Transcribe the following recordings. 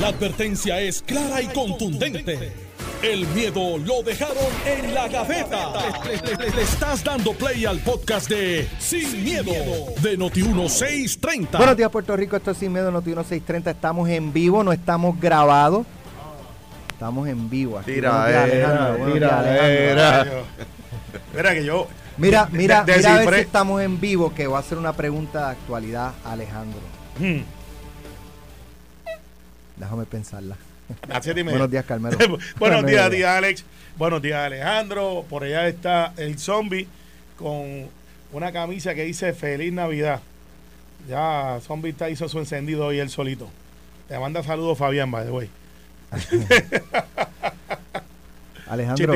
La advertencia es clara y contundente. El miedo lo dejaron en la gaveta. Le, le- le estás dando play al podcast de Sin, miedo, de Noti1630. Buenos días, Puerto Rico. Esto es Sin Miedo, Noti 1630. Estamos en vivo, no estamos grabados. Estamos en vivo. aquí. Buenos días, Alejandro. Buenos días, Alejandro. Mira que yo. Mira, mira, de- mira a ver si estamos en vivo, que voy a hacer una pregunta de actualidad Alejandro. Hmm, Déjame pensarla. y media. Buenos días, Carmelo. Buenos días, tía Alex. Buenos días, Alejandro. Por allá está el zombie con una camisa que dice Feliz Navidad. Ya Zombie está hizo su encendido hoy él solito. Te manda saludos Fabián, by the way. Alejandro.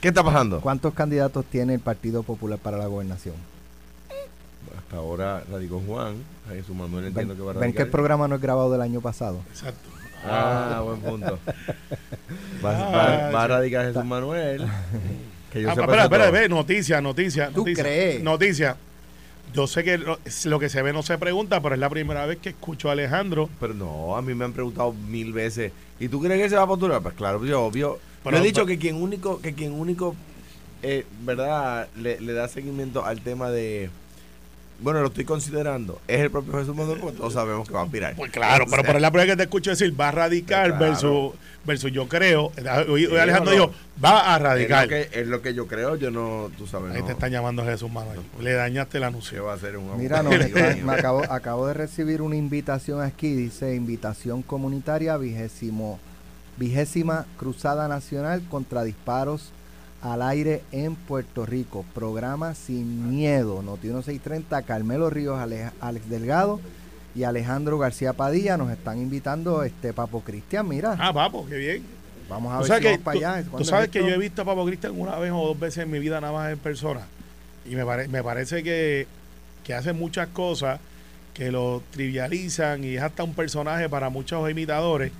¿Qué está pasando? ¿cuántos candidatos tiene el Partido Popular para la gobernación? Ahora radicó Juan, Jesús Manuel Ven, entiendo que va a ven que radicar. el programa no es grabado del año pasado. Exacto. Ah, buen punto. Va, Ah, va- va a radicar Jesús Manuel. Que yo Ah, sepa espera, espera, ve, noticia, noticia. ¿Tú noticia, crees? Noticia. Yo sé que lo, lo que se ve no se pregunta, pero es la primera vez que escucho a Alejandro. Pero no, a mí me han preguntado mil veces. ¿Y tú crees que se va a postular? Pues claro, yo obvio. Pero- yo he dicho pero- que quien único, que quien único, eh, ¿verdad? Le, le da seguimiento al tema de. Bueno, lo estoy considerando. Es el propio Jesús Manuel, porque todos sabemos que va a aspirar. Pues claro, pero, pero es la primera vez que te escucho decir va a radicar Claro. versus, versus yo creo. Hoy, hoy Alejandro no. dijo va a Es radicar. lo, que, es lo que yo creo, yo no, tú sabes. Ahí no, te están llamando Jesús Manuel. Le dañaste el anuncio. va a ser un Mira, no, me, me acabo, acabo de recibir una invitación aquí, dice invitación comunitaria vigésimo, vigésima Cruzada Nacional contra disparos al aire en Puerto Rico. Programa Sin Miedo, Noti 1630, Carmelo Ríos, Ale- Alex Delgado y Alejandro García Padilla nos están invitando, este Papo Cristian, mira, Ah, papo, qué bien. vamos a ver si que, vamos para tú- allá. tú ¿Cuándo es sabes que yo he visto a Papo Cristian una vez o dos veces en mi vida nada más en persona. Y me, pare- me parece que, que hace muchas cosas que lo trivializan y es hasta un personaje para muchos imitadores,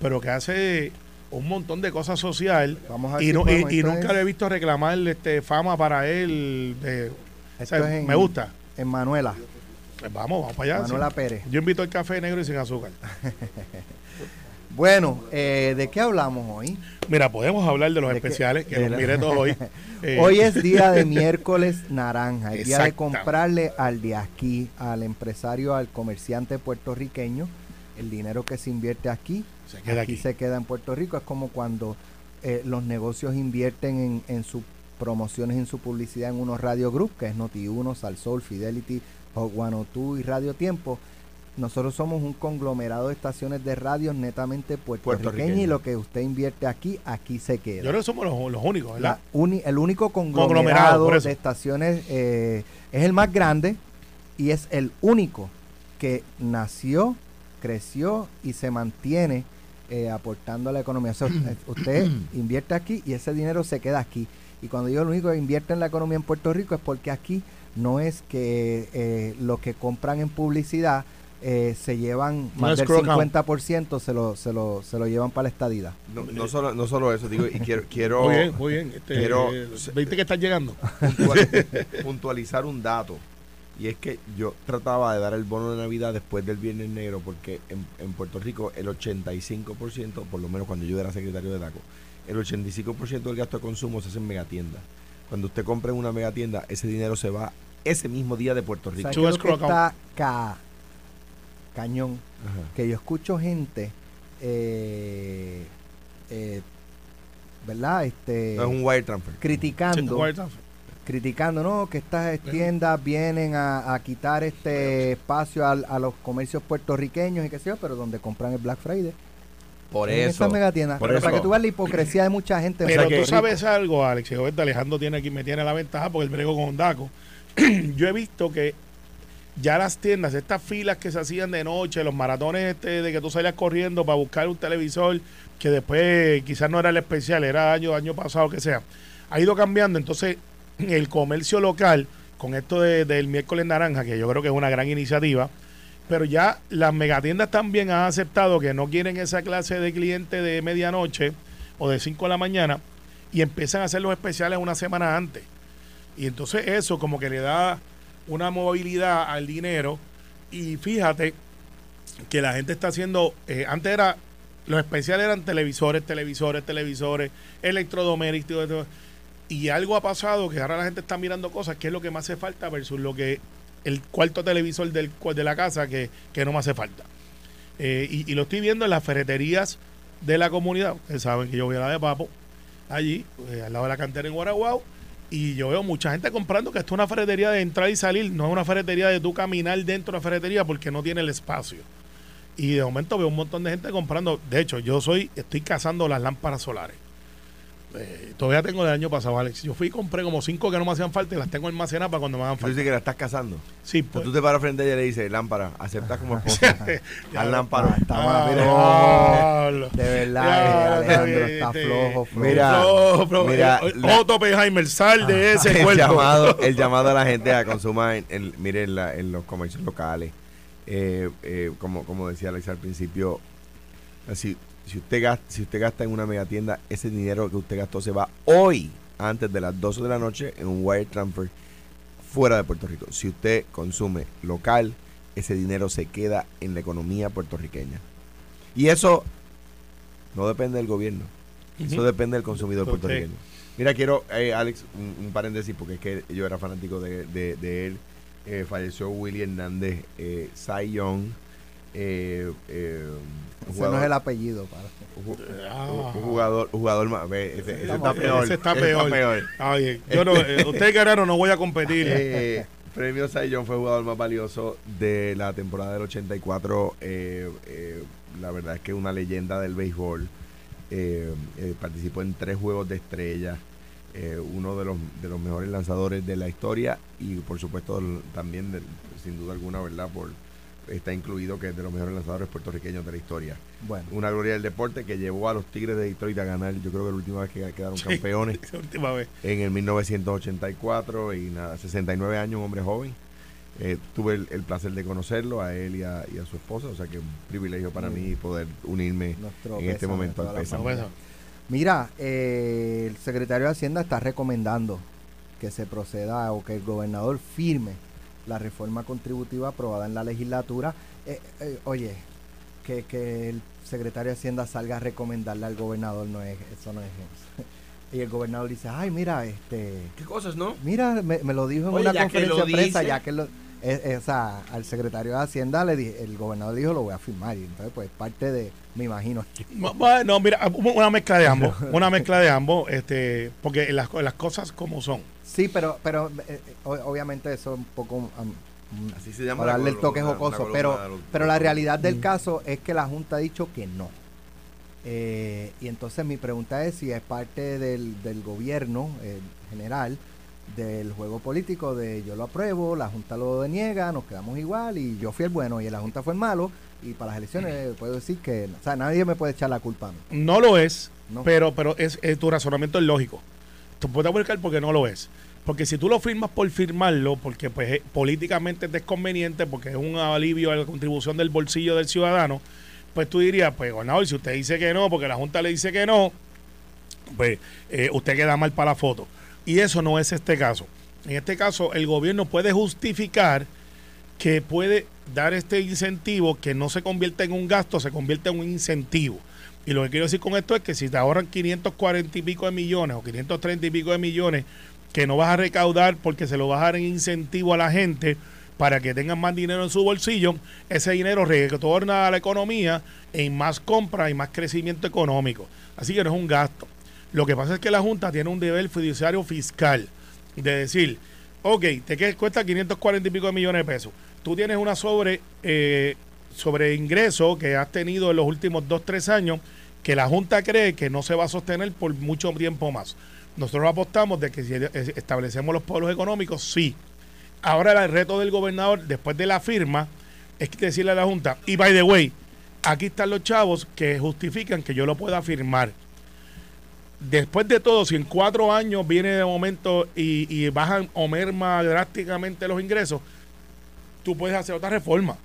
pero que hace un montón de cosas social Vamos y, si no, y, nunca lo he visto reclamar este, fama para él. de- o sea, en- me gusta. En Manuela, Pues vamos, vamos para allá. Manuela sí. Pérez. Yo invito el café negro y sin azúcar. Bueno, eh, ¿de qué hablamos hoy? Mira, podemos hablar de los especiales, que De los miré todos hoy. Eh, Hoy es día de miércoles naranja, el día de comprarle al de aquí, al empresario, al comerciante puertorriqueño, el dinero que se invierte aquí, se queda aquí aquí. se queda en Puerto Rico. Es como cuando eh, los negocios invierten en, en sus promociones, en su publicidad en unos radio group, que es Noti1, Salsol, Fidelity, Hot 102 y Radio Tiempo. Nosotros somos un conglomerado de estaciones de radio netamente puertorriqueñas y lo que usted invierte aquí, aquí se queda. Yo creo que somos los, los únicos, ¿verdad? uni- el único Conglomerado, conglomerado de estaciones eh, es el más grande y es el único que nació, creció y se mantiene eh, aportando a la economía. O sea, usted- invierte aquí y ese dinero se queda aquí. Y cuando yo lo único que invierte en la economía en Puerto Rico es porque aquí no es que eh, lo que compran en publicidad eh, se llevan No más del crock out. 50% se lo, se, lo, se lo llevan para la estadidad. No, no solo, no solo eso, digo, y quiero, quiero Muy bien, muy bien. Este, quiero- eh, ¿Viste que estás llegando? puntual- puntualizar un dato. Y es que yo trataba de dar el bono de Navidad después del Viernes Negro, porque en, en Puerto Rico el 85%, por lo menos cuando yo era secretario de DACO, el 85% del gasto de consumo se hace en megatiendas. Cuando usted compra en una megatienda, ese dinero se va ese mismo día de Puerto Rico. ¿Sabes Tú qué es ves lo que crock out. está ca- cañón? Ajá. Que yo escucho gente, eh, eh, ¿verdad? Este, No es un wire transfer. criticando, Sí, criticando, ¿no? Que estas tiendas vienen a, a quitar este espacio a, los comercios puertorriqueños y qué sé yo, pero donde compran el Black Friday. Por en eso. estas por Pero eso. para que tú veas la hipocresía de mucha gente. en Pero tú Rico. sabes algo, Alex, ahorita Alejandro tiene aquí, me tiene la ventaja porque el brego con Daco. Yo he visto que ya las tiendas, estas filas que se hacían de noche, los maratones este de que tú salías corriendo para buscar un televisor, que después quizás no era el especial, era año, año pasado, que sea, ha ido cambiando. Entonces, el comercio local, con esto de- del miércoles naranja, que yo creo que es una gran iniciativa, pero ya las megatiendas también han aceptado que no quieren esa clase de cliente de medianoche o de 5 de la mañana y empiezan a hacer los especiales una semana antes. Y entonces eso como que le da una movilidad al dinero y fíjate que la gente está haciendo, eh, antes era, los especiales eran televisores, televisores, televisores, electrodomésticos. Y algo ha pasado que ahora la gente está mirando cosas, que es lo que más hace falta versus lo que el cuarto televisor del, de la casa que, que no me hace falta. Eh, y, y lo estoy viendo en las ferreterías de la comunidad. Ustedes saben que yo voy a la de Papo, allí, eh, al lado de la cantera en Guaraguao, y yo veo mucha gente comprando que esto es una ferretería de entrar y salir, no es una ferretería de tú caminar dentro de la ferretería porque no tiene el espacio. Y de momento veo un montón de gente comprando. De hecho, yo soy, estoy cazando las lámparas solares. Eh, todavía tengo del año pasado, Alex. Yo fui y compré como cinco que no me hacían falta y las tengo almacenadas para cuando me hagan Tú falta. dices que la estás casando. Sí, pues. tú te paras frente a ella y le dices, lámpara, aceptas como esposa. Al lámpara. Estamos, Ah, diablo. de verdad, Ya, que Alejandro te- está te- flojo, flojo. Mira, flojo, mira, Eh, la- Otto Oppenheimer, sal de ese el cuerpo. llamado, el llamado a la gente a consumar, en, en- mire, en, la- en los comercios locales. Eh, eh, como, como decía Alex al principio, si, si, usted gasta, si usted gasta en una megatienda, ese dinero que usted gastó se va hoy, antes de las 12 de la noche, en un wire transfer fuera de Puerto Rico. Si usted consume local, ese dinero se queda en la economía puertorriqueña. Y eso no depende del gobierno. Eso depende del consumidor puertorriqueño. Mira, quiero, eh, Alex, un, un paréntesis, porque es que yo era fanático de, de- de él. Eh, falleció Willy Hernández, eh, Young, eh, eh, un Ese no es el apellido. Para. Ah. jugador, jugador más. ese, está peor. Ese está ese peor. Ay, yo no, eh, ustedes ganaron, no voy a competir. Eh, premio Young fue jugador más valioso de la temporada del 84. eh, eh, la verdad es que una leyenda del béisbol. Eh, eh, participó en tres juegos de estrella. eh, uno de los, de los mejores lanzadores de la historia y por supuesto también de- sin duda alguna verdad por está incluido que es de los mejores lanzadores puertorriqueños de la historia Bueno, una gloria del deporte que llevó a los Tigres de Detroit a ganar yo creo que la última vez que quedaron campeones Esa última vez. en el 1984 y nada, 69 años, un hombre joven. Eh, tuve el, el placer de conocerlo a él y a, y a su esposa, o sea que un privilegio para mí poder unirme nuestro en este momento a al la pésame. Mira, eh, el secretario de Hacienda está recomendando que se proceda o que el gobernador firme la reforma contributiva aprobada en la legislatura. Eh, eh, oye, que, que el secretario de Hacienda salga a recomendarle al gobernador, no es, eso no es Y el gobernador dice, ay, mira, este, ¿Qué cosas, no? mira, me, me lo dijo en Oye, una conferencia de prensa, ya que lo, esa, al secretario de Hacienda le dije, el gobernador dijo, lo voy a firmar. Y entonces, pues, parte de, me imagino, Bueno, mira, una mezcla de ambos, una mezcla de ambos, este, porque las, las cosas como son. Sí, pero, pero eh, eh, obviamente eso es un poco um, um, Así se llama. para la darle el toque jocoso, pero, los- pero la realidad del caso es que la Junta ha dicho que no. Eh, y entonces mi pregunta es si es parte del, del gobierno eh, general del juego político de yo lo apruebo, la Junta lo deniega, nos quedamos igual y yo fui el bueno y la Junta fue el malo y para las elecciones puedo decir que, o sea, nadie me puede echar la culpa a mí. No lo es, No. pero, pero es, es- tu razonamiento es lógico. Tú puedes buscar porque no lo es. Porque si tú lo firmas por firmarlo, porque pues es- políticamente es desconveniente, porque es un alivio a la contribución del bolsillo del ciudadano, pues tú dirías, pues gobernador, si usted dice que no, porque la Junta le dice que no, pues eh, usted queda mal para la foto. Y eso no es este caso. En este caso, el gobierno puede justificar que puede dar este incentivo que no se convierte en un gasto, se convierte en un incentivo. Y lo que quiero decir con esto es que si te ahorran 540 y pico de millones o 530 y pico de millones que no vas a recaudar porque se lo vas a dar en incentivo a la gente para que tengan más dinero en su bolsillo, ese dinero retorna a la economía en más compra y más crecimiento económico. Así que no es un gasto. Lo que pasa es que la Junta tiene un deber fiduciario fiscal de decir, ok, te cuesta 540 y pico de millones de pesos. Tú tienes una sobre, eh, sobre ingreso que has tenido en los últimos 2, 3 años que la Junta cree que no se va a sostener por mucho tiempo más. Nosotros apostamos de que si establecemos los polos económicos, sí. Ahora el reto del gobernador, después de la firma, es decirle a la Junta, y by the way, aquí están los chavos que justifican que yo lo pueda firmar. Después de todo, si en cuatro años viene de momento y, y bajan o merma drásticamente los ingresos, tú puedes hacer otra reforma,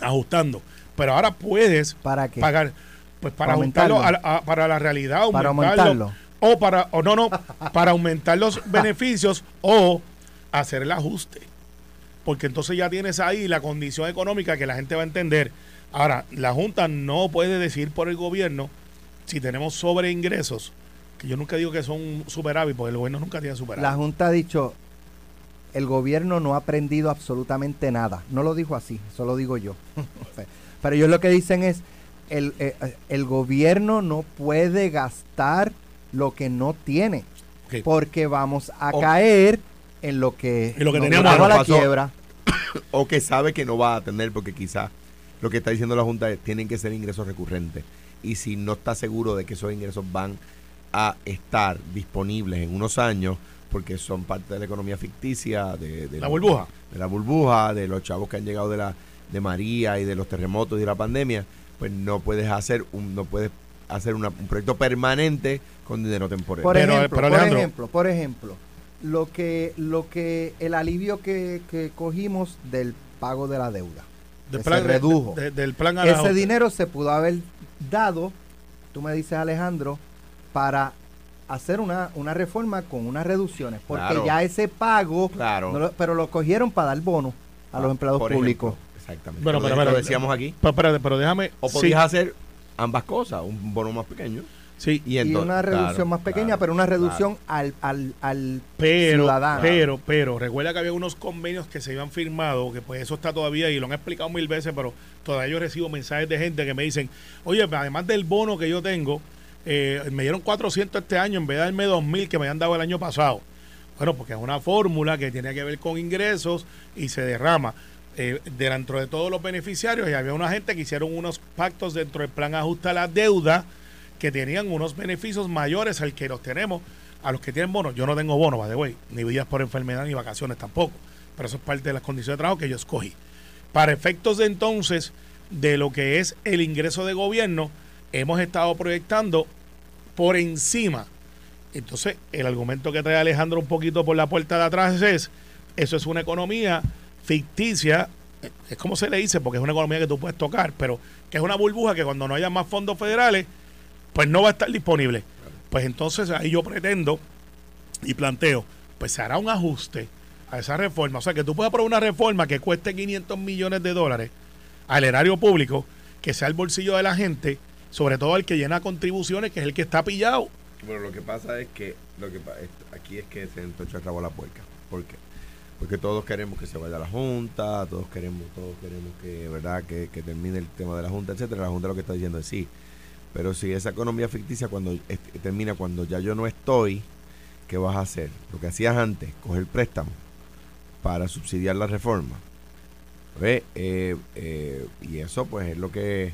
ajustando. Pero ahora puedes ¿Para qué? pagar, pues para Para ajustarlo a aumentarlo. a- para la realidad, Para aumentarlo, aumentarlo. o para, o no, no, para aumentar los beneficios o hacer el ajuste. porque entonces ya tienes ahí la condición económica que la gente va a entender. Ahora, la Junta no puede decir por el gobierno si tenemos sobre ingresos, que yo nunca digo que son superávit, porque el gobierno nunca tiene superávit. La Junta ha dicho, el gobierno no ha aprendido absolutamente nada. No lo dijo así, eso lo digo yo. Pero ellos lo que dicen es, el, eh, el gobierno no puede gastar lo que no tiene, porque vamos a caer en lo que, En lo que nos teníamos a la pasó. quiebra. o que sabe que no va a atender porque quizás lo que está diciendo la Junta es tienen que ser ingresos recurrentes y si no está seguro de que esos ingresos van a estar disponibles en unos años porque son parte de la economía ficticia de, de La burbuja. de la burbuja de los chavos que han llegado de la de María y de los terremotos y de la pandemia pues no puedes hacer un no puedes hacer una- un proyecto permanente con dinero temporal Por Pero- ejemplo, pero, por ejemplo, por ejemplo, lo que, lo que, el alivio que, que cogimos del pago de la deuda. Del que plan, se redujo. de- del plan a la Ese dinero se pudo haber dado, tú me dices Alejandro, para hacer una, una reforma con unas reducciones, porque Claro. ya ese pago, claro no lo- pero lo cogieron para dar bono a los Ah, empleados por públicos. ejemplo, exactamente Bueno, pero, de- lo pero- decíamos aquí Pero, espérate, pero déjame. O sí, podías hacer ambas cosas, un bono más pequeño. Sí, Y, una reducción claro, más pequeña, claro, pero una claro. reducción al, al, al pero, ciudadano. pero, pero, recuerda que había unos convenios que se habían firmado, que pues eso está todavía y lo han explicado mil veces, pero todavía yo recibo mensajes de gente que me dicen, oye, además del bono que yo tengo, eh, me dieron 400 este año en vez de darme 2.000 que me habían dado el año pasado. Bueno, porque es una fórmula que tiene que ver con ingresos y se derrama. Eh, dentro de todos los beneficiarios y había una gente que hicieron unos pactos dentro del plan ajusta la deuda que tenían unos beneficios mayores al que los tenemos a los que tienen bonos. Yo no tengo bono, by the way, ni vidas por enfermedad ni vacaciones tampoco, pero eso es parte de las condiciones de trabajo que yo escogí. Para efectos de entonces de lo que es el ingreso de gobierno, hemos estado proyectando por encima. Entonces, el argumento que trae Alejandro un poquito por la puerta de atrás es, eso es una economía ficticia, es como se le dice, porque es una economía que tú puedes tocar, pero que es una burbuja que cuando no haya más fondos federales, pues no va a estar disponible. Pues entonces ahí yo pretendo y planteo, pues se hará un ajuste a esa reforma. O sea, que tú puedas aprobar una reforma que cueste 500 millones de dólares al erario público, que sea el bolsillo de la gente, sobre todo el que llena contribuciones, que es el que está pillado. Bueno, lo que pasa es que, lo que aquí es que se entocha a la puerca. ¿Por qué? Porque todos queremos que se vaya la Junta, todos queremos, todos queremos que, ¿verdad? Que, que termine el tema de la Junta, etcétera. La Junta lo que está diciendo es sí. Pero si esa economía ficticia cuando termina cuando ya yo no estoy, ¿qué vas a hacer? Lo que hacías antes, coger préstamo para subsidiar la reforma. Eh, eh, y eso pues es lo que,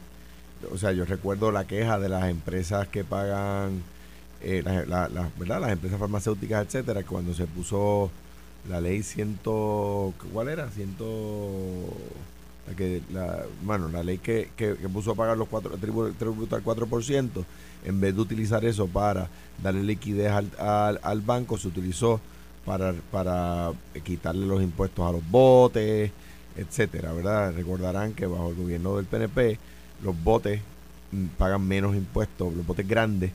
o sea, yo recuerdo la queja de las empresas que pagan, eh, la- ¿verdad? Las empresas farmacéuticas, etcétera, cuando se puso la ley ciento, ¿cuál era? Ciento, que, la, bueno, la ley que, que, puso a pagar los cuatro, tribu- tributo al 4%, en vez de utilizar eso para darle liquidez al, al, al banco, se utilizó para, para quitarle los impuestos a los botes, etcétera, ¿verdad? Recordarán que bajo el gobierno del PNP los botes mm, pagan menos impuestos, los botes grandes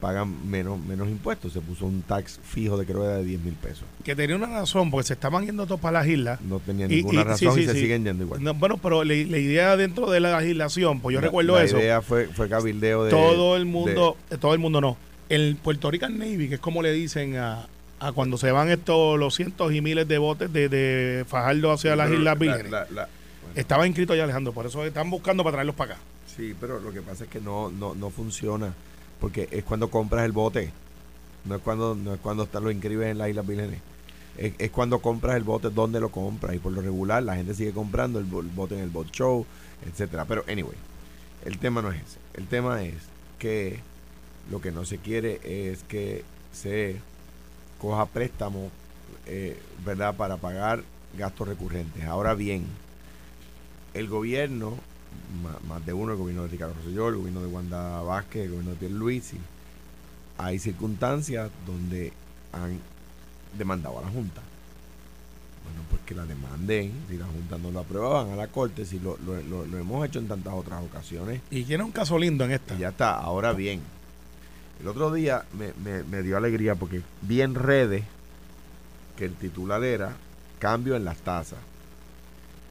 pagan menos menos impuestos. Se puso un tax fijo de creo que era de 10 mil pesos. Que tenía una razón, porque se estaban yendo todos para las islas. No tenía ninguna y- razón sí, y se sí. siguen yendo igual. No, bueno, pero la, la idea dentro de la legislación, pues yo La- recuerdo la eso. idea fue, fue cabildeo de... todo el mundo, todo el mundo no. El Puerto Rican Navy, que es como le dicen a, a cuando se van estos los cientos y miles de botes de, de Fajardo hacia las Islas la- Vírgenes. la- la- bueno, Estaba inscrito allá Alejandro, por eso están buscando para traerlos para acá. Sí, pero lo que pasa es que no, no, no funciona. Porque es cuando compras el bote. No es cuando, no es cuando lo inscribes en las Islas Vírgenes. Es, es cuando compras el bote, donde lo compras. Y por lo regular, la gente sigue comprando el, el bote en el boat show, etcétera Pero, anyway, el tema no es ese. El tema es que lo que no se quiere es que se coja préstamo, eh, ¿verdad?, para pagar gastos recurrentes. Ahora bien, el gobierno, más, de uno, el gobierno de Ricardo Rosselló, el gobierno de Wanda Vázquez, el gobierno de Pierluisi, hay circunstancias donde han demandado a la Junta. Bueno, pues que la demanden, si la Junta no lo aprueba, van a la Corte, si lo, lo- lo- lo hemos hecho en tantas otras ocasiones, Y tiene un caso lindo en esta. y ya está. Ahora bien, el otro día me, me- me dio alegría porque vi en redes que el titular era cambio en las tasas.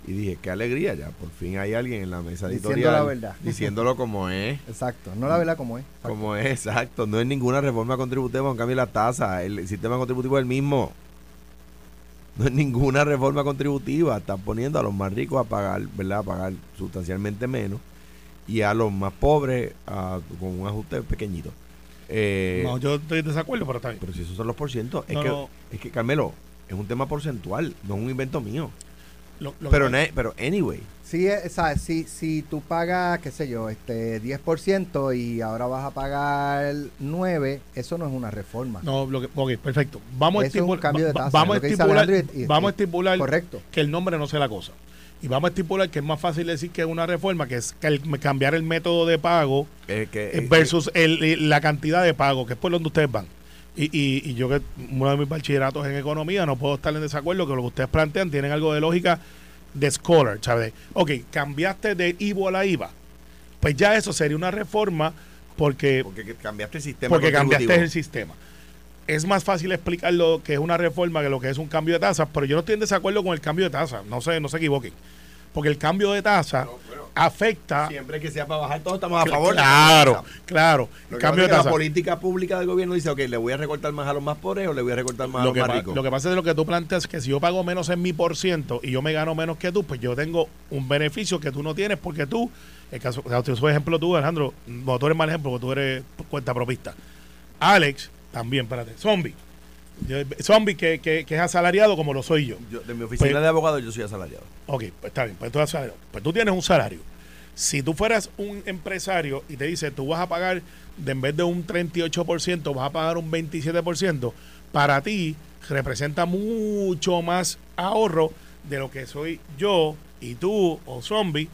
Y dije, qué alegría ya, por fin hay alguien en la mesa Diciendo editorial la verdad. diciéndolo como es. Exacto, no la verdad como es. Exacto. Como es, exacto. No es ninguna reforma contributiva, un cambio la tasa. El sistema contributivo es el mismo. No es ninguna reforma contributiva. Están poniendo a los más ricos a pagar, ¿verdad? A pagar sustancialmente menos. Y a los más pobres a- con un ajuste pequeñito. Eh, No, yo estoy en desacuerdo, pero está bien. pero si esos son los porcientos. Es, No, que, no. es que, Carmelo, es un tema porcentual, no es un invento mío. Lo- lo Pero, que- pero anyway, Sí, eh, ¿sabes? Si, si tú pagas, qué sé yo, este 10% y ahora vas a pagar 9, eso no es una reforma. No, lo que, ok, perfecto. Vamos a Eso es un estipular, cambio de tasa, vamos, a estipular, y- y- vamos a estipular Correcto. que el nombre no sea la cosa. Y vamos a estipular que es más fácil decir que es una reforma, que es que el- cambiar el método de pago eh, que, eh, eh, versus el- eh, la cantidad de pago, que es por donde ustedes van. Y, y, y yo que uno de mis bachilleratos en economía no puedo estar en desacuerdo que lo que ustedes plantean tienen algo de lógica de scholar, ¿sabes? Ok, cambiaste de IVO a la IVA. Pues ya eso sería una reforma porque porque que cambiaste el sistema porque cambiaste el sistema. Es más fácil explicar lo que es una reforma que lo que es un cambio de tasa, pero yo no estoy en desacuerdo con el cambio de tasa, no se, no se equivoquen. Porque el cambio de tasa afecta... Siempre que sea para bajar, todos estamos a favor. Claro, claro. Lo que cambio de tasa. La política pública del gobierno dice, ok, le voy a recortar más a los más pobres o le voy a recortar más a Lo los más ricos. lo que pasa es lo que tú planteas que si yo pago menos en mi por ciento y yo me gano menos que tú, pues yo tengo un beneficio que tú no tienes porque tú, el caso, o sea, tú ejemplo tú, Alejandro, no, tú eres mal ejemplo porque tú eres cuenta propista. Alex, también, espérate, zombie. Zombie que, que, que es asalariado como lo soy yo. Yo- de mi oficina Pues- de abogado yo soy asalariado. Ok, pues está bien, pues tú, asalariado. Pues tú tienes un salario. Si tú fueras un empresario y te dice tú vas a pagar, de en vez de un 38%, vas a pagar un 27%, para ti representa mucho más ahorro de lo que soy yo y tú o zombie,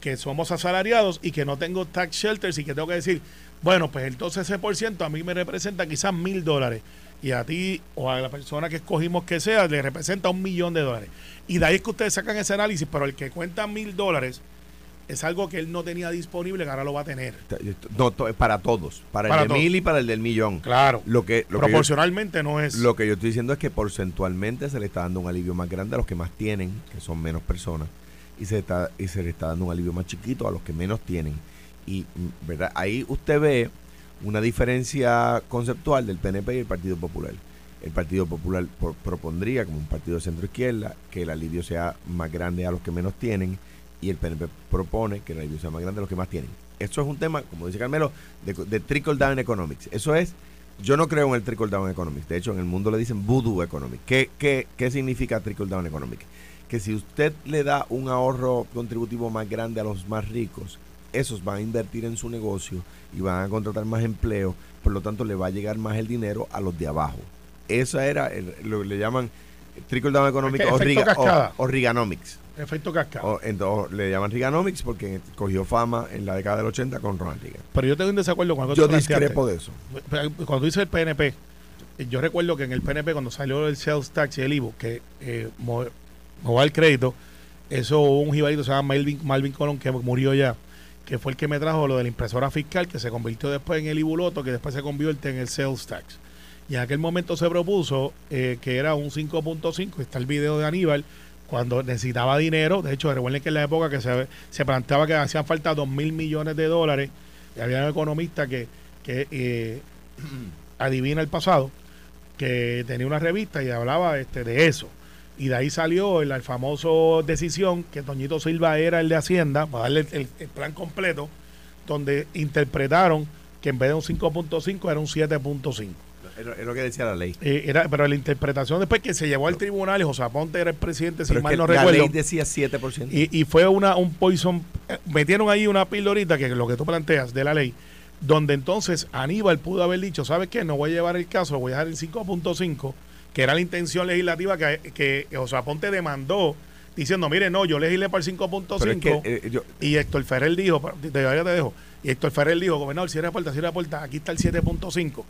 que somos asalariados y que no tengo tax shelters y que tengo que decir, bueno, pues entonces ese por ciento a mí me representa quizás mil dólares y a ti o a la persona que escogimos que sea le representa un millón de dólares. Y de ahí es que ustedes sacan ese análisis, pero el que cuenta mil dólares es algo que él no tenía disponible que ahora lo va a tener. No, to- para todos. Para, Para el de todos. mil y para el del millón. Claro. Lo que, lo que yo- Proporcionalmente no es. Lo que yo estoy diciendo es que porcentualmente se le está dando un alivio más grande a los que más tienen, que son menos personas, y se, está, y se le está dando un alivio más chiquito a los que menos tienen. Y mm, ¿verdad? ahí usted ve una diferencia conceptual del PNP y el Partido Popular. El Partido Popular propondría, como un partido de centro izquierda, que el alivio sea más grande a los que menos tienen, y el PNP propone que el alivio sea más grande a los que más tienen. Esto es un tema, como dice Carmelo, de, de trickle down economics. Eso es yo no creo en el trickle down economics. De hecho, en el mundo le dicen voodoo economics. ¿Qué, qué, qué significa trickle down economics? Que si usted le da un ahorro contributivo más grande a los más ricos, esos van a invertir en su negocio y van a contratar más empleo, por lo tanto le va a llegar más el dinero a los de abajo. Eso era el- lo que le llaman trickle down que o, efecto riga- cascada. o- o Riganomics. Efecto cascada. O, entonces, le llaman Riganomics porque cogió fama en la década del 80 con Ronald Reagan. Pero yo tengo un desacuerdo con algo que Yo discrepo de eso. Cuando tú dices el PNP, yo recuerdo que en el PNP cuando salió el sales tax y el IVO, que eh, al crédito, eso hubo un jibarito se llama Melvin, Malvin Colón que murió ya, que fue el que me trajo lo de la impresora fiscal, que se convirtió después en el IBULOTO, que después se convierte en el sales tax. Y en aquel momento se propuso eh, que era un 5.5, está el video de Aníbal, cuando necesitaba dinero, de hecho recuerden que en la época que se, se planteaba que hacían falta 2 mil millones de dólares, y había un economista que, que eh, adivina el pasado, que tenía una revista y hablaba este, de eso. Y de ahí salió el, el famoso decisión que Toñito Silva era el de Hacienda, para darle el, el plan completo, donde interpretaron que en vez de un 5.5 era un 7.5. Es lo- que decía la ley. Eh, era, pero la interpretación después que se llevó al tribunal y José Aponte era el presidente, si Pero es mal que no la recuerdo. ley decía 7%. Y, y fue una un poison. eh, Metieron ahí una pildorita, que es lo que tú planteas de la ley, donde entonces Aníbal pudo haber dicho: ¿Sabes qué? No voy a llevar el caso, voy a dejar en 5.5, que era la intención legislativa que, que José Aponte demandó, diciendo: Mire, no, yo legislé para el 5.5. Pero es que eh, y Héctor Ferrer dijo: de te dejo. Y Héctor Ferrer dijo: Gobernador, cierra la puerta, cierra la puerta, aquí está el 7.5.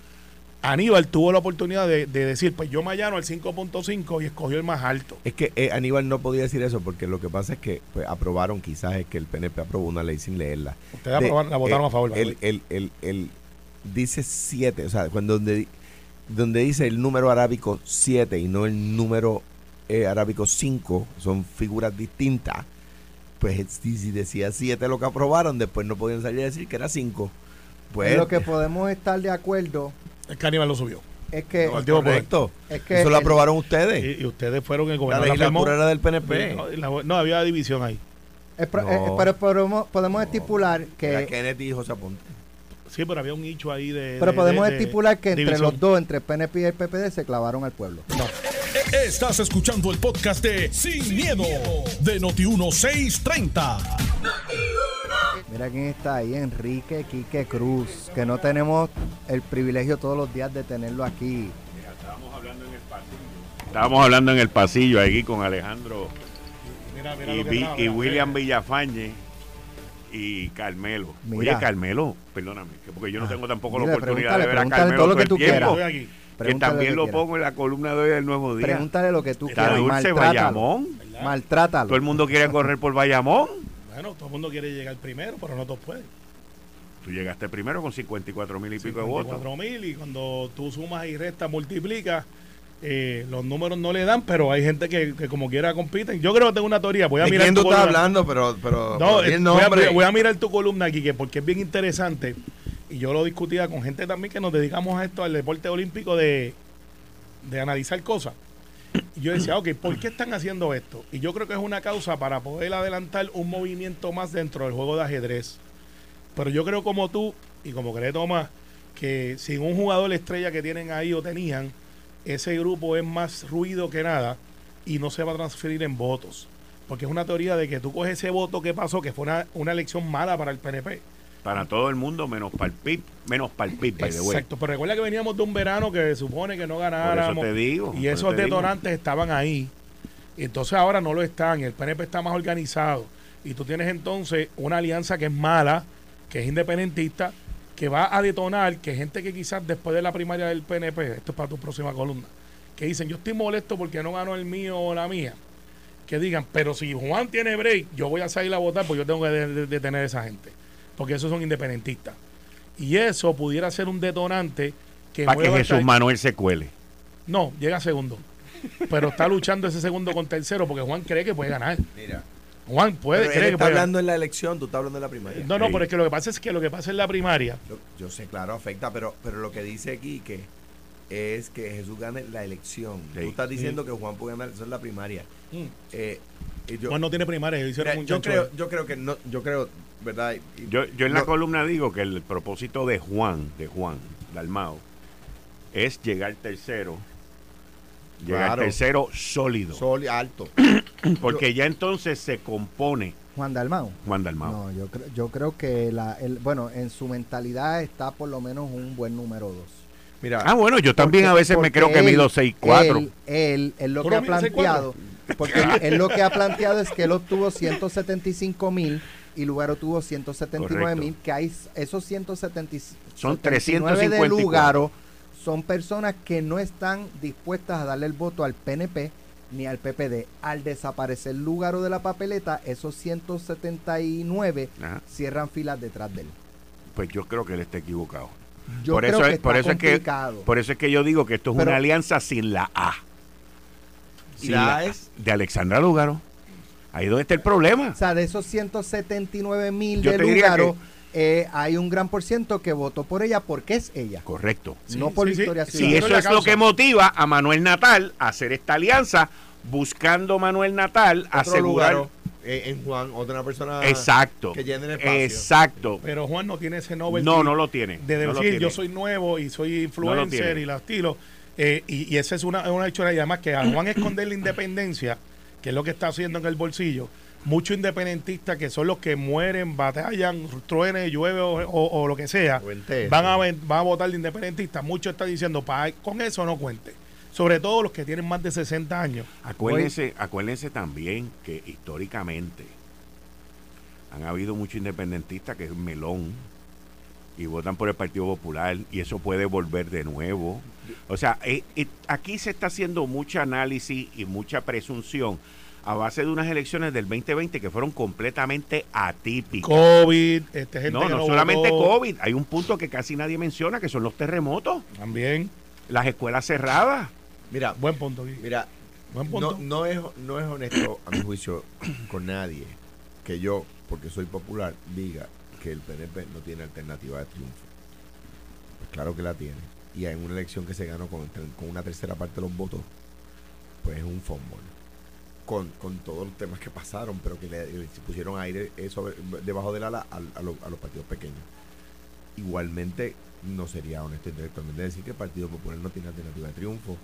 Aníbal tuvo la oportunidad de, de decir: Pues yo me allano al 5.5 y escogió el más alto. es que eh, Aníbal no podía decir eso porque lo que pasa es que pues, aprobaron, quizás es que el PNP aprobó una ley sin leerla. Ustedes De- aprobaron- la votaron a favor. El, el, el, el- dice 7, o sea, cuando donde dice el número arábico 7 y no el número eh, Arábico 5, son figuras distintas. Pues si, si decía 7 lo que aprobaron, después no podían salir a decir que era 5. Pues lo que podemos estar de acuerdo El Caníbal lo subió. es que, No, Partido correcto. es que Eso lo el- aprobaron ustedes. Y, y ustedes fueron el gobernador la legislatura era del PNP. No, y la- no, había división ahí. es pro- No. eh, pero podemos, podemos No. estipular Era que Kennedy y José Aponte. Sí, pero había un nicho ahí de. pero de- podemos de- de estipular que entre división. los dos, entre el PNP y el PPD, se clavaron al pueblo. No. Estás escuchando el podcast de Sin, miedo, de Noti1630. Mira quién está ahí, Enrique Quique Cruz, que no tenemos el privilegio todos los días de tenerlo aquí. Estábamos hablando en el pasillo aquí con Alejandro Mira, mira y, lo que Vi- trajo, y mira. William Villafañe y Carmelo. Mira. Oye, Carmelo, perdóname, que porque yo no Ah, tengo tampoco la oportunidad de ver a pregúntale Carmelo todo lo que el tú tiempo, quieras. Aquí. Que también lo pongo en la columna de hoy del Nuevo Día. Pregúntale lo que tú La quieras. dulce maltrátalo. Bayamón. Maltrátalo. Todo el mundo quiere correr por Bayamón. Bueno, todo el mundo quiere llegar primero, pero no todos pueden. Tú llegaste primero con 54 mil y pico de votos. 54 mil y cuando tú sumas y restas, multiplicas, eh, los números no le dan, pero hay gente que, que como quiera compiten. Yo creo que tengo una teoría. Voy a ¿De mirar quién tú estás hablando? Pero, pero, No, pero eh, voy, a, voy a mirar tu columna aquí, que porque es bien interesante. Y yo lo discutía con gente también que nos dedicamos a esto, al deporte olímpico, de, de analizar cosas. Y yo decía, ok, ¿por qué están haciendo esto? Y yo creo que es una causa para poder adelantar un movimiento más dentro del juego de ajedrez. Pero yo creo como tú y como cree Tomás, que sin un jugador estrella que tienen ahí o tenían, ese grupo es más ruido que nada y no se va a transferir en votos. Porque es una teoría de que tú coges ese voto que pasó, que fue una, una elección mala para el PNP. Para todo el mundo, menos para el PIB, menos para el PIB, by the way. Exacto, pero recuerda que veníamos de un verano que supone que no Por ganáramos. eso te digo. y por eso esos digo. detonantes estaban ahí. Y entonces ahora no lo están. El PNP está más organizado. Y tú tienes entonces una alianza que es mala, que es independentista, que va a detonar que gente que quizás después de la primaria del PNP, esto es para tu próxima columna, que dicen, yo estoy molesto porque no ganó el mío o la mía. Que digan, pero si Juan tiene break, yo voy a salir a votar porque yo tengo que de- de- detener a esa gente. Porque esos son independentistas. Y eso pudiera ser un detonante que Para que Jesús Manuel se cuele. no, llega segundo. Pero está luchando ese segundo con tercero porque Juan cree que puede ganar. Mira, Juan puede, pero él cree que está puede hablando en la elección, tú estás hablando en la primaria. No, no, Ey. pero es que lo que pasa es que lo que pasa en la primaria, Yo, yo sé, claro, afecta, pero, pero lo que dice aquí que es que Jesús gane la elección. Sí. Tú estás diciendo que Juan puede ganar, eso es la primaria. mm, Eh, yo, Juan no tiene primaria. mira, yo creo, yo creo que no, yo creo, ¿verdad? Y- Yo, yo en la columna digo que el propósito de Juan, de Juan Dalmao, es llegar tercero. Llegar Claro. tercero sólido. Sol alto. porque ya entonces se compone Juan Dalmau. Juan Dalmao. No, yo, creo yo creo que, la, el, bueno, en su mentalidad está por lo menos un buen número dos. Mira, Ah, bueno, yo también Porque- a veces me creo que él- mido 6'4". Él, él, él lo ¿Tú que ha mides 6'4"? planteado, porque él, lo que ha planteado es que él obtuvo 175 mil y Lugaro tuvo 179 mil, que hay esos 175 Son 79 de 354. Lugaro son personas que no están dispuestas a darle el voto al PNP ni al PPD. Al desaparecer Lugaro de la papeleta, esos 179 Ajá. cierran filas detrás de él. Pues yo creo que él está equivocado. Yo por creo eso que es, por está eso es que por eso es que yo digo que esto es Pero- una alianza sin la A. ¿Y Sin la la A es? de Alexandra Lúgaro. Ahí es donde está el problema. O sea, de esos 179 mil de Lugaro, eh, hay un gran por ciento que votó por ella porque es ella. Correcto. no por sí. Victoria Sí, esa eso es lo que motiva a Manuel Natal a hacer esta alianza, buscando Manuel Natal otro asegurar. lugar eh, en Juan, otra persona Exacto. que llene el espacio. Exacto. Pero Juan no tiene ese Nobel. No, no lo tiene. De no lo decir, tiene. yo soy nuevo y soy influencer y la estilo. Eh, y, y esa es una, una hecho y además que a Juan esconder la independencia, que es lo que está haciendo en el bolsillo, muchos independentistas que son los que mueren, batallan, truene, llueve o, o- o lo que sea, Cuente van a, ven- van a votar de independentista. Muchos están diciendo, pa, con eso no cuente. Sobre todo los que tienen más de 60 años. Acuérdense, acuérdense también que históricamente han habido muchos independentistas que es melón y votan por el Partido Popular y eso puede volver de nuevo. O sea, eh, eh, aquí se está haciendo mucho análisis y mucha presunción a base de unas elecciones del 2020 que fueron completamente atípicas. COVID, este, gente No, que no no solamente COVID, hay un punto que casi nadie menciona que son los terremotos, También. las escuelas cerradas. Mira, Buen punto. Gui. mira, Buen No, punto. no, es, no es honesto, a mi juicio, con nadie que yo, porque soy popular, diga que el PNP no tiene alternativa de triunfo. Pues claro que la tiene. Y en una elección que se ganó con, con una tercera parte de los votos, pues es un fútbol. Con, con todos los temas que pasaron, pero que le, pusieron aire eh, sobre- debajo del ala a, a los- a los partidos pequeños. Igualmente, no sería honesto intelectualmente decir que el Partido Popular no tiene alternativa de triunfo.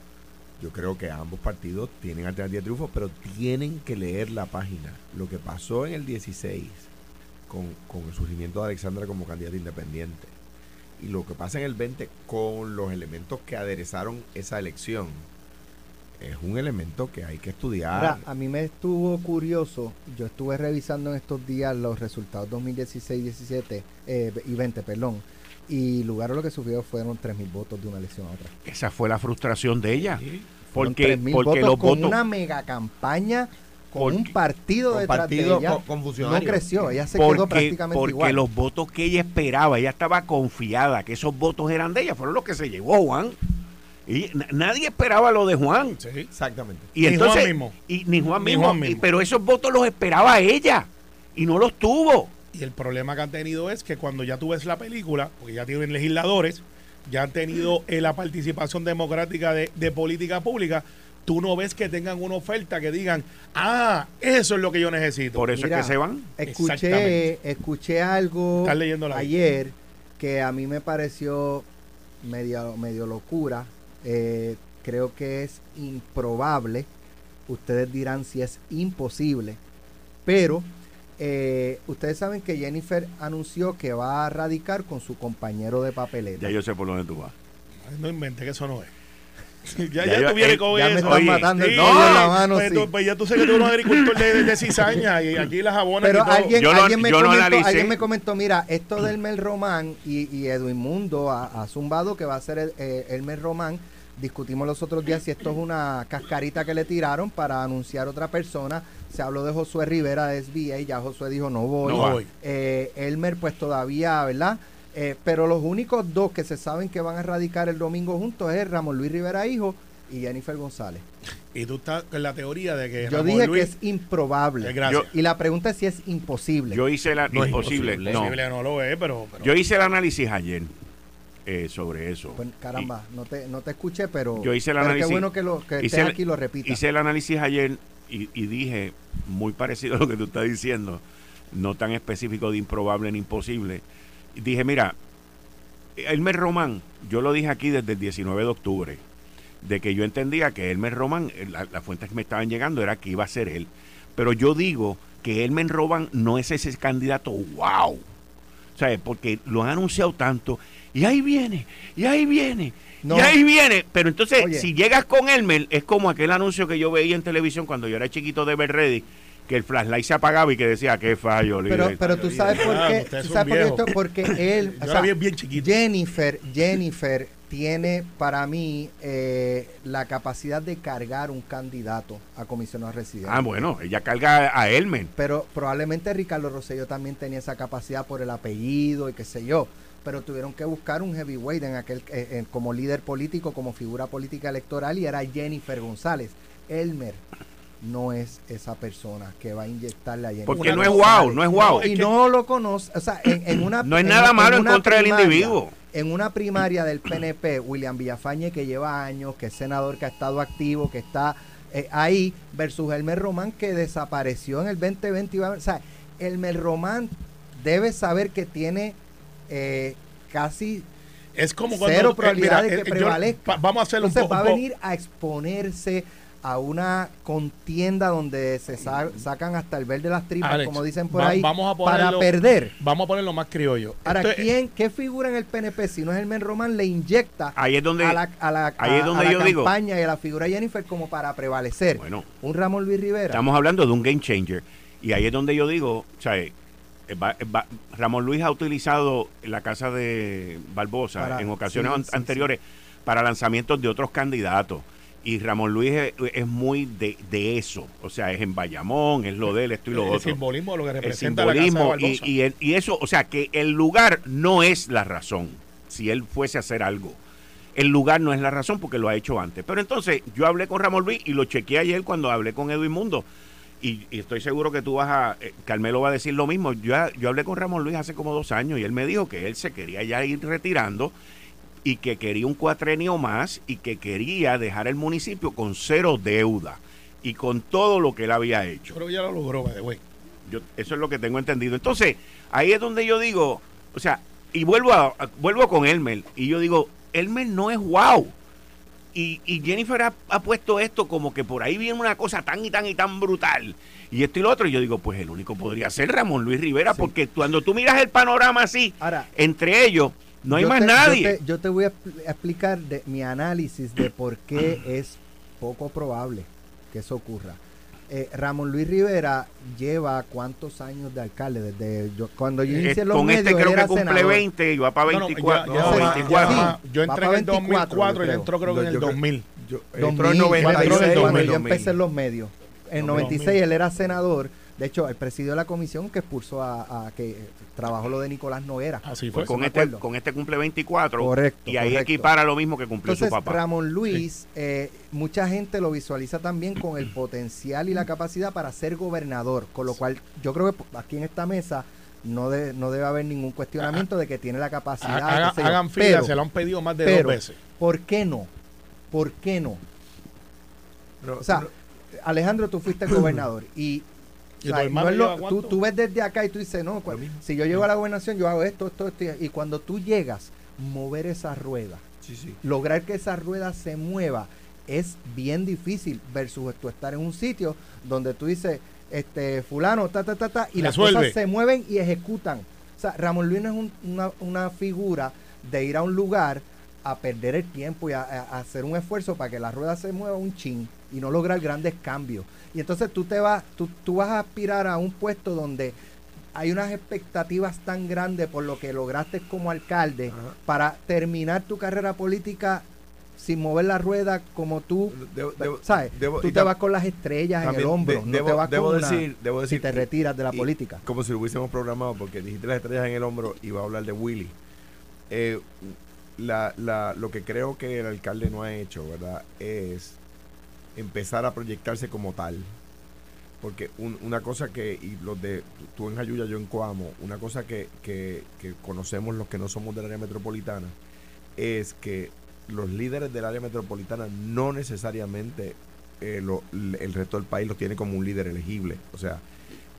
Yo creo que ambos partidos tienen alternativa de triunfo, pero tienen que leer la página. Lo que pasó en el 16 con, con el surgimiento de Alexandra como candidata independiente y lo que pasa en el 20 con los elementos que aderezaron esa elección es un elemento que hay que estudiar. Ahora, a mí me estuvo curioso, yo estuve revisando en estos días los resultados 2016, 17 eh, y 20, perdón, y lugar lo que sufrió fueron 3.000 votos de una elección a otra. Esa fue la frustración de ella. Sí. Porque, 3.000 porque votos los con votos. una mega campaña, con Porque- un partido con detrás partido, de ella. con, con no creció, ella se quedó Porque, prácticamente porque igual. los votos que ella esperaba, ella estaba confiada que esos votos eran de ella, fueron los que se llevó Juan. Y na- nadie esperaba lo de Juan. Sí. Exactamente. Y Ni entonces, Juan mismo. Y, ni Juan Ni mismo. Juan y- mismo. pero esos votos los esperaba ella. Y no los tuvo. Y el problema que han tenido es que cuando ya tú ves la película, porque ya tienen legisladores, ya han tenido eh, la participación democrática de, de política pública, tú no ves que tengan una oferta que digan, ah, eso es lo que yo necesito. Por eso Mira, es que se van. Escuché, escuché algo ayer que a mí me pareció medio, medio locura. Eh, creo que es improbable. Ustedes dirán si es imposible. Pero eh, ustedes saben que Jennifer anunció que va a radicar con su compañero de papeleta. Ya yo sé por dónde tú vas. No inventes que eso no es. ya, Ya ya, tú vienes con ya me eso. están Oye, matando el Sí, pollo en la mano. pues, sí. tú, pues ya tú sabes que tú eres un agricultor de, de cizaña y aquí las jabonas Pero y todo. alguien, Yo alguien, me yo comentó, alguien me comentó, mira, esto del Mel Román y, y Edwin Mundo ha, ha zumbado que va a ser el, eh, el Mel Román. Discutimos los otros días si esto es una cascarita que le tiraron para anunciar otra persona. Se habló de Josué Rivera de SBA y ya Josué dijo no voy. No voy. Eh, Elmer pues todavía, ¿verdad? Eh, pero los únicos dos que se saben que van a radicar el domingo juntos es Ramón Luis Rivera Hijo y Jennifer González. Y tú estás con la teoría de que Yo Ramón dije Luis, que es improbable. Eh, y la pregunta es si es imposible. Yo hice la. No es imposible. imposible. No. posible no lo es, pero, pero Yo hice el análisis ayer eh, sobre eso. Pues, caramba, no te, no te escuché, pero, Yo hice el análisis- qué bueno que, lo, que hice estés el- aquí y lo repita. Hice el análisis ayer y, y dije, muy parecido a lo que tú estás diciendo, no tan específico de improbable ni imposible. Dije, mira, Elmer Román, yo lo dije aquí desde el 19 de octubre, de que yo entendía que Elmer Román, eh, la- las fuentes que me estaban llegando era que iba a ser él. Pero yo digo que Elmer Román no es ese candidato, wow. ¿Sabes? Porque lo han anunciado tanto. Y ahí viene, y ahí viene, No. y ahí viene. Pero entonces, Oye. si llegas con Elmer, es como aquel anuncio que yo veía en televisión cuando yo era chiquito de Ver Ready, que el flashlight se apagaba y que decía, qué fallo, pero, líder". pero tú sabes por Ah, qué, tú sabes por esto, porque él, Yo o la sea, vi bien chiquito. Jennifer, Jennifer tiene para mí eh, la capacidad de cargar un candidato a comisionado residente. Ah, bueno, ella carga a Elmer. Pero probablemente Ricardo Rosselló también tenía esa capacidad por el apellido y qué sé yo. Pero tuvieron que buscar un heavyweight en aquel, eh, eh, como líder político, como figura política electoral, y era Jennifer González. Elmer no es esa persona que va a inyectarle a. Porque no es wow, no es wow. Y Es que- no lo conoce. O sea, en, en una. No es nada malo en contra del primaria- individuo. En una primaria del PNP, William Villafañe, que lleva años, que es senador, que ha estado activo, que está eh, ahí, versus Elmer Román, que desapareció en el 2020. y va a- O sea, Elmer Román debe saber que tiene eh, casi es como cuando cero eh, probabilidad mira, de eh, que yo- prevalezca. pa- vamos a hacerlo un Entonces poco va a venir a exponerse a una contienda donde se sa- sacan hasta el verde de las tripas, Alex, como dicen por va- ahí, vamos a para perder. Vamos a ponerlo más criollo. Ahora, Esto es- ¿quién, ¿qué figura en el PNP, si no es el Men Román, le inyecta Ahí es donde. a la, a la, ahí es a- donde a la yo digo- campaña y a la figura de Jennifer como para prevalecer? Bueno, Un Ramón Luis Rivera. Estamos hablando de un game changer. Y ahí es donde yo digo, o sea, eh, va- va- Ramón Luis ha utilizado la casa de Barbosa Para- en ocasiones sí, an- sí, anteriores para lanzamientos de otros candidatos. Y Ramón Luis es, es muy de, de eso. O sea, es en Bayamón, es lo de él, esto y lo el otro. simbolismo, lo que El representa la casa simbolismo. de y, y, el- y eso, o sea, que el lugar no es la razón. Si él fuese a hacer algo. el lugar no es la razón porque lo ha hecho antes. Pero entonces yo hablé con Ramón Luis y lo chequeé ayer cuando hablé con Edwin Mundo. Y, y estoy seguro que tú vas a, eh, Carmelo va a decir lo mismo. Yo, yo hablé con Ramón Luis hace como dos años y él me dijo que él se quería ya ir retirando y que quería un cuatrenio más y que quería dejar el municipio con cero deuda y con todo lo que él había hecho. Que ya lo logró, way. Yo, eso es lo que tengo entendido. Entonces, ahí es donde yo digo, o sea, y vuelvo a, a- vuelvo con Elmer, y yo digo, Elmer no es wow. Y, y Jennifer ha, ha puesto esto como que por ahí viene una cosa tan y tan y tan brutal. Y esto y lo otro, y yo digo, pues el único podría ser Ramón Luis Rivera, Sí. porque cuando tú miras el panorama así, Ahora, entre ellos, no hay yo más te- yo nadie. te- Yo te, voy a expl- a explicar de, mi análisis de por qué es poco probable que eso ocurra. Eh, Ramón Luis Rivera lleva cuántos años de alcalde desde yo, cuando yo Eh, inicié en los con medios, este él creo que cumple senador. 20 y va para No, no, 24. ya- ya no, va- 24. ya- Sí, yo entré en el 24, 2004 y él entró creo que en el Yo creo- 2000. Yo, 2000, entró en él entró 96, en cuando 2000, yo 2000. empecé en los medios. En 2000. 96 él era senador. De hecho, él presidió la comisión que expulsó a, a- que eh, trabajó lo de Nicolás Noguera. Así fue. con este, con este cumple 24 Correcto, y ahí correcto. equipara lo mismo que cumplió Entonces, su papá. Ramón Luis, eh, mucha gente lo visualiza también con el potencial y la capacidad para ser gobernador, con lo cual yo creo que aquí en esta mesa no, de- no debe haber ningún cuestionamiento de que tiene la capacidad. Haga- yo. hagan fila, Pero, se lo han pedido más de pero, dos veces. ¿Por qué no? ¿Por qué no? O sea, Alejandro, tú fuiste gobernador y ¿Y o sea, tu hermano no es lo- lleva tú, tú ves desde acá y tú dices, no, si yo llego a la gobernación, yo hago esto, esto, esto. Y cuando tú llegas, mover esa rueda, sí, sí. lograr que esa rueda se mueva es bien difícil versus tú estar en un sitio donde tú dices, este, fulano, ta, ta, ta, ta, y las cosas se mueven y ejecutan. O sea, Ramón Luis no es un- una, una figura de ir a un lugar a perder el tiempo y a, hacer un esfuerzo para que la rueda se mueva un chin y no lograr grandes cambios. Y entonces tú te vas, tú, tú vas a aspirar a un puesto donde hay unas expectativas tan grandes por lo que lograste como alcalde Ajá. para terminar tu carrera política sin mover la rueda como tú, Debo- debo- ¿sabes? debo- tú y te vas con las estrellas en el hombro, de- no te vas con una- decir, debo decir si te retiras de la y- política. Como si lo hubiésemos programado, porque dijiste las estrellas en el hombro y va a hablar de Willy. Eh, la, la, lo que creo que el alcalde no ha hecho, ¿verdad? Es empezar a proyectarse como tal. Porque un- una cosa que, y los de, tú en Jayuya, yo en Coamo, una cosa que, que, que conocemos los que no somos del área metropolitana, es que los líderes del área metropolitana no necesariamente eh, lo- el resto del país los tiene como un líder elegible. O sea,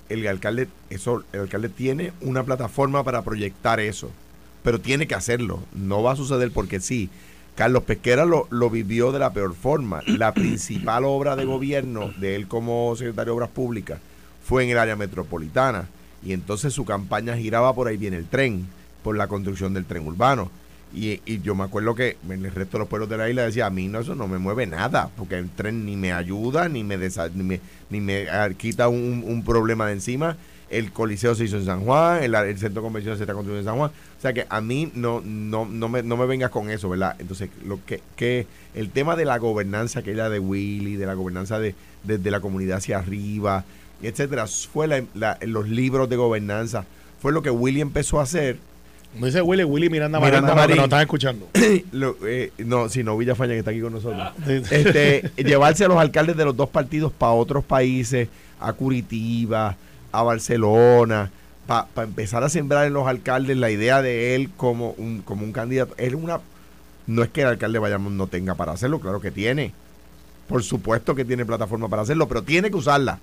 el alcalde, eso, el alcalde tiene una plataforma para proyectar eso, pero tiene que hacerlo. No va a suceder porque sí. Carlos Pesquera lo, lo vivió de la peor forma. La principal obra de gobierno de él como secretario de Obras Públicas fue en el área metropolitana. Y entonces su campaña giraba por ahí viene el tren, por la construcción del tren urbano. Y, y yo me acuerdo que en el resto de los pueblos de la isla decía, a mí no, eso no me mueve nada, porque el tren ni me ayuda, ni me, desa- ni me, ni me quita un, un problema de encima. El Coliseo se hizo en San Juan, el, el Centro de Convenciones se está construyendo en San Juan. O sea que a mí no, no, no, me, no me vengas con eso, ¿verdad? Entonces, lo que, que el tema de la gobernanza, aquella de Willy, de la gobernanza de, desde la comunidad hacia arriba, etcétera, fue la- la- los libros de gobernanza, fue lo que Willy empezó a hacer Como dice Willy, Willy Miranda, Miranda Marín, que Marín. nos están escuchando. Lo- eh, no, sino Villafaña que está aquí con nosotros. Sí. Este, llevarse a los alcaldes de los dos partidos para otros países, a Curitiba, a Barcelona, para empezar a sembrar en los alcaldes la idea de él como un, como un candidato. Él una, no es que el alcalde Bayamón no tenga para hacerlo, claro que tiene. Por supuesto que tiene plataforma para hacerlo, pero tiene que usarla.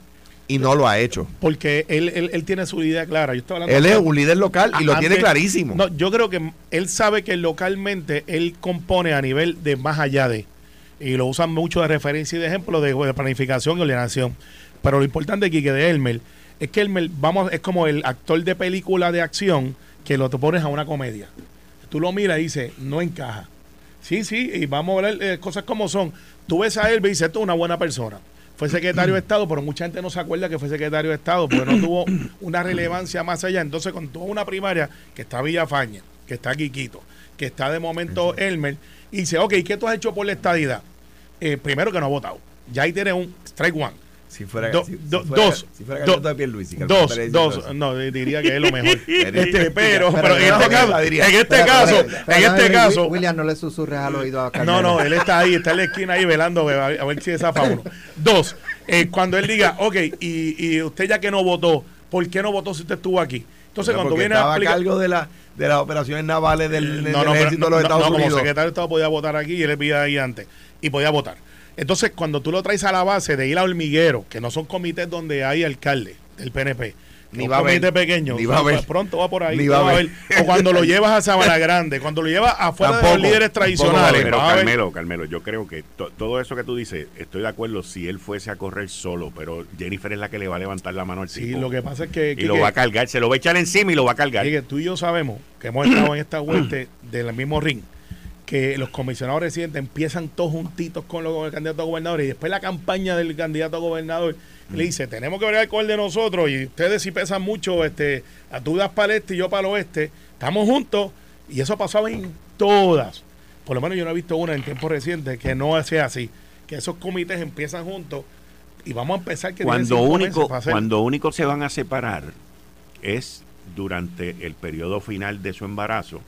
Y no lo ha hecho. Porque él, él, él tiene su idea clara. Yo estaba Él es un líder local y lo Antes- tiene clarísimo. No, yo creo que él sabe que localmente él compone a nivel de más allá de. Y lo usan mucho de referencia y de ejemplo de, de planificación y ordenación. Pero lo importante aquí que de Elmer es que Elmer, vamos, es como el actor de película de acción que lo te pones a una comedia. Tú lo miras y dices, no encaja. Sí, sí, y vamos a hablar eh, cosas como son. Tú ves a él y dices, esto es una buena persona. Fue secretario de Estado, pero mucha gente no se acuerda que fue secretario de Estado porque no tuvo una relevancia más allá. Entonces, con toda una primaria que está Villafaña, que está Quiquito, que está de momento Elmer, y dice, ok, ¿qué tú has hecho por la estadidad? Eh, primero que no ha votado. Ya ahí tienes un strike one. Si fuera, Do- si, si fuera- dos. si fuera Do- de Pierluisi, Dos, dos, no, diría que es lo mejor. Pero- este, pero, pero- pero en este caso, en este caso, en este caso, William, no le susurres al oído a no, Carmelo. no, él está ahí, está en la esquina ahí velando a, a ver si zafa uno. Dos, eh, cuando él diga, ok, y, y usted ya que no votó, ¿por qué no votó si usted estuvo aquí? Entonces, No, cuando viene a estaba a explicar... cargo de, la, de las operaciones navales del, del no, no, ejército de no, los no, Estados no, como Unidos. secretario de Estado podía votar aquí y él vivía ahí antes y podía votar. Entonces, cuando tú lo traes a la base de ir a hormiguero, que no son comités donde hay alcalde del PNP, Ni va a haber. comité pequeño, Ni va a haber. pronto va por ahí, Ni va a ver. o cuando lo llevas a Sabana Grande, cuando lo llevas afuera de Tampoco, los líderes tradicionales, Pero ver- Carmelo, Carmelo, yo creo que to- todo eso que tú dices, estoy de acuerdo si él fuese a correr solo, pero Jennifer es la que le va a levantar la mano al Sí, tipo. lo que pasa es que, y que- lo va a cargar, se lo va a echar encima y lo va a cargar. que tú y yo sabemos que hemos estado en esta vuelta del mismo ring, que los comisionados residentes empiezan todos juntitos con, los, con el candidato a gobernador y después la campaña del candidato a gobernador le dice, tenemos que bregar con el de nosotros y ustedes si pesan mucho, este, a tú das para el este y yo para el oeste, estamos juntos. Y eso pasaba en todas. Por lo menos yo no he visto una en tiempos recientes que no sea así, que esos comités empiezan juntos y vamos a empezar que cuando único, cuando único se van a separar es durante el periodo final de su embarazo,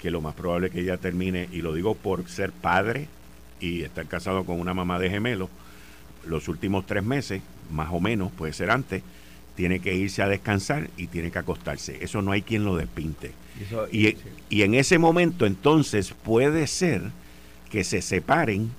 que lo más probable es que ella termine, y lo digo por ser padre y estar casado con una mamá de gemelos, los últimos tres meses, más o menos, puede ser antes, tiene que irse a descansar y tiene que acostarse. Eso no hay quien lo despinte. Y eso- Y, y en ese momento entonces puede ser que se separen,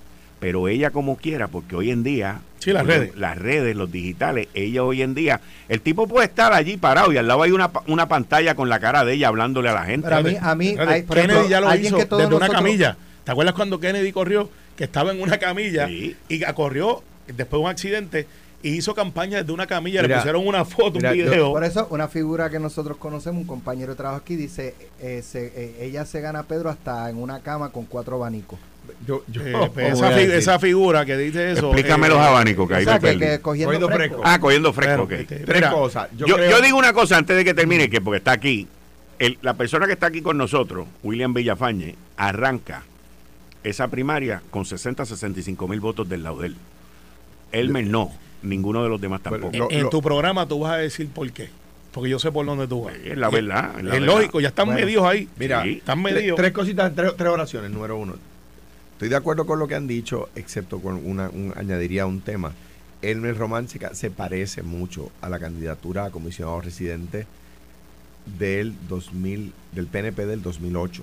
pero ella como quiera, porque hoy en día, Sí, las redes. las redes, los digitales, ella hoy en día, el tipo puede estar allí parado y al lado hay una, una pantalla con la cara de ella hablándole a la gente. Pero a mí, a mí hay, por Kennedy ejemplo, ya lo alguien hizo que desde una camilla. ¿Te acuerdas cuando Kennedy corrió? Que estaba en una camilla Sí. y corrió después de un accidente y hizo campaña desde una camilla. le pusieron una foto, mira, un yo- video. Por eso, una figura que nosotros conocemos, un compañero de trabajo aquí, dice, eh, se- eh, ella se gana a Pedro hasta en una cama con cuatro abanicos. Yo, yo- Eh, ¿cómo pues esa, a fi- decir? esa figura que dice eso. Explícame eh, los abanicos que ahí o sea, me que, perdí. que cogiendo, Cogiendo fresco. fresco. Ah, cogiendo fresco, Pero, ok. este, Tres mira, cosas. Yo, Yo, creo- yo digo una cosa antes de que termine, que porque está aquí, el- la persona que está aquí con nosotros, William Villafañe, arranca esa primaria con 60, 65 mil votos del lado de él. Elmer no, ninguno de los demás Pero tampoco. lo- en tu programa tú vas a decir por qué. Porque yo sé por dónde tú vas. Es la verdad. Es la verdad. lógico, ya están Bueno, medidos ahí. Mira, Sí. Están tres, medidos. tres cositas, tres, tres oraciones. Número uno, estoy de acuerdo con lo que han dicho, excepto con una, un, añadiría un tema. Elmer Román se, se parece mucho a la candidatura a comisionado residente del 2000, del PNP del 2008.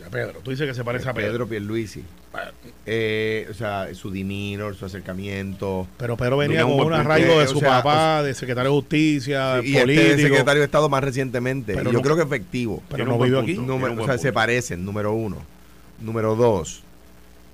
Ya, Pedro, tú dices que se parece a Pedro. Pedro Pierluisi. Eh, o sea, su demeanor, su acercamiento. Pero Pedro venía con un arraigo de Eh, su o sea, papá, de secretario de justicia, y este político. secretario de Estado más recientemente. Pero Y yo no- creo que efectivo. pero no punto, aquí. Número- o sea, se parecen, número uno. Número dos,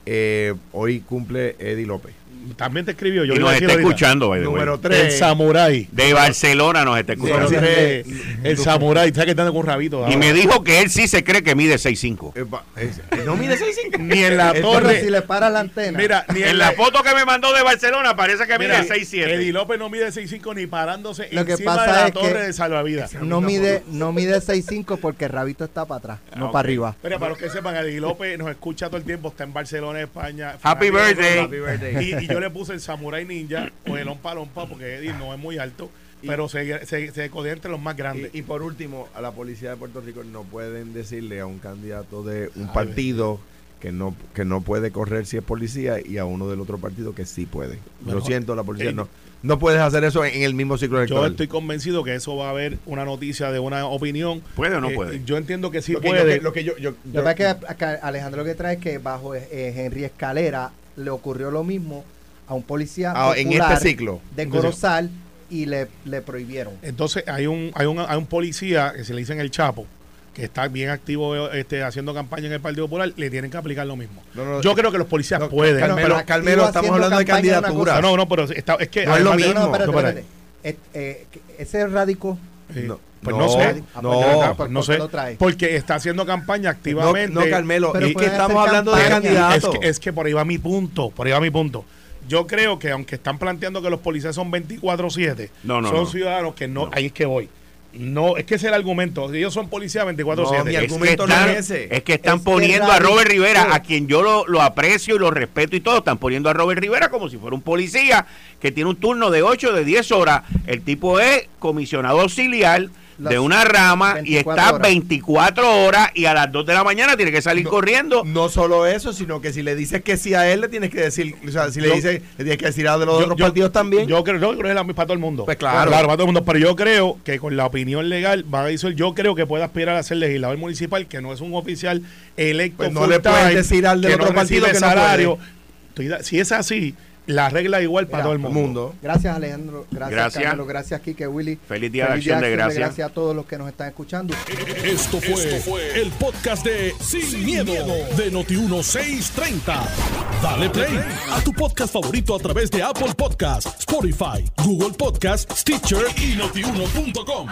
eh, hoy cumple Eddie López. También te escribió. Yo Y nos está ahorita. escuchando, by the way. Número El tres. samurái. De Barcelona nos está Número escuchando. tres, el samurái. ¿Sabes que está con un rabito? Y ahora? me dijo que él sí se cree que mide 6'5". eh, no mide 6'5". Ni en la Pero torre. si le para la antena. Mira, ni En la foto que me mandó de Barcelona parece que Mira, mide 6'7". Eddie López no mide 6'5 ni parándose Lo que encima pasa de la es torre que- de salvavidas. no mide, no mide 6'5 porque el rabito está para atrás, no ok. para arriba. Mira, para los que sepan, Eddie López nos escucha todo el tiempo, está en Barcelona, España. Happy birthday. Happy birthday. Y, y yo le puse el Samurai Ninja o el Ompa Lompa porque Eddie no es muy alto, pero se, se, se entre los más grandes. Y, y por último, a la policía de Puerto Rico no pueden decirle a un candidato de un Ay, partido que no que no puede correr si es policía y a uno del otro partido que sí puede. Lo Mejor. siento, la policía Eh, no. No puedes hacer eso en, el mismo ciclo Yo electoral. estoy convencido que eso va a haber una noticia de una opinión. ¿Puede o no Eh, puede? Yo entiendo que sí lo que, puede. lo que- lo que yo, yo- Lo que yo- es que Alejandro lo que trae es que bajo eh, Henry Escalera le ocurrió lo mismo a un policía Ah, en este ciclo. de Corozal y le, le prohibieron. Entonces hay un, hay un hay un policía que se le dice en el Chapo que está bien activo este, haciendo campaña en el Partido Popular, le tienen que aplicar lo mismo. No, no, Yo eh, creo que los policías no, pueden. Carmelo, pero Carmelo, estamos hablando de es candidaturas. No, no, no, pero está- es que No es lo de- mismo. No, no, espérate, No, espérate. Eh, eh, ese radico eh, No, pues no, no, sé. Ah, pues, no. de verdad, Pues ¿por no qué sé. Porque está haciendo campaña No, activamente. no, Carmelo, Pero es que estamos hablando de campaña. Es candidatos. que, es que por ahí va mi punto, por ahí va mi punto. Yo creo que aunque están planteando que los policías son 24-7, No, no, son no. ciudadanos que no, No. ahí es que voy. No, es que ese es el argumento. Ellos son policías 24-7. No, mi Es que argumento no están, es ese. es que están Es que poniendo a. Robert Rivera, a quien yo lo, lo aprecio y lo respeto y todo, están poniendo a Robert Rivera como si fuera un policía que tiene un turno de 8 de 10 horas. El tipo es comisionado auxiliar Las de una rama y 24 está horas. 24 horas y a las 2 de la mañana tiene que salir No, corriendo. No solo eso, sino que si le dices que sí a él, le tienes que decir, o sea, si le Yo- dices, le tienes que decir a de los Yo- otros yo- partidos también. Yo creo, yo creo que es la misma para todo el mundo. Pues claro. para todo el mundo. Pero yo creo que con la opinión legal, van a decir, yo creo que puede aspirar a ser legislador municipal, que no es un oficial electo. Pues no le puedes decir al del otro no partido que no salario. Estoy si es así, la regla es igual para Mira, todo el mundo. mundo. Gracias Alejandro, gracias, Gracias. Carmelo, gracias Kike, Willy. Feliz Día de Acción de Gracias. Gracias a todos los que nos están escuchando. Esto fue, el podcast de Sin, miedo, de Noti1630. Dale play a tu podcast favorito a través de Apple Podcasts, Spotify, Google Podcasts, Stitcher y notiuno.com.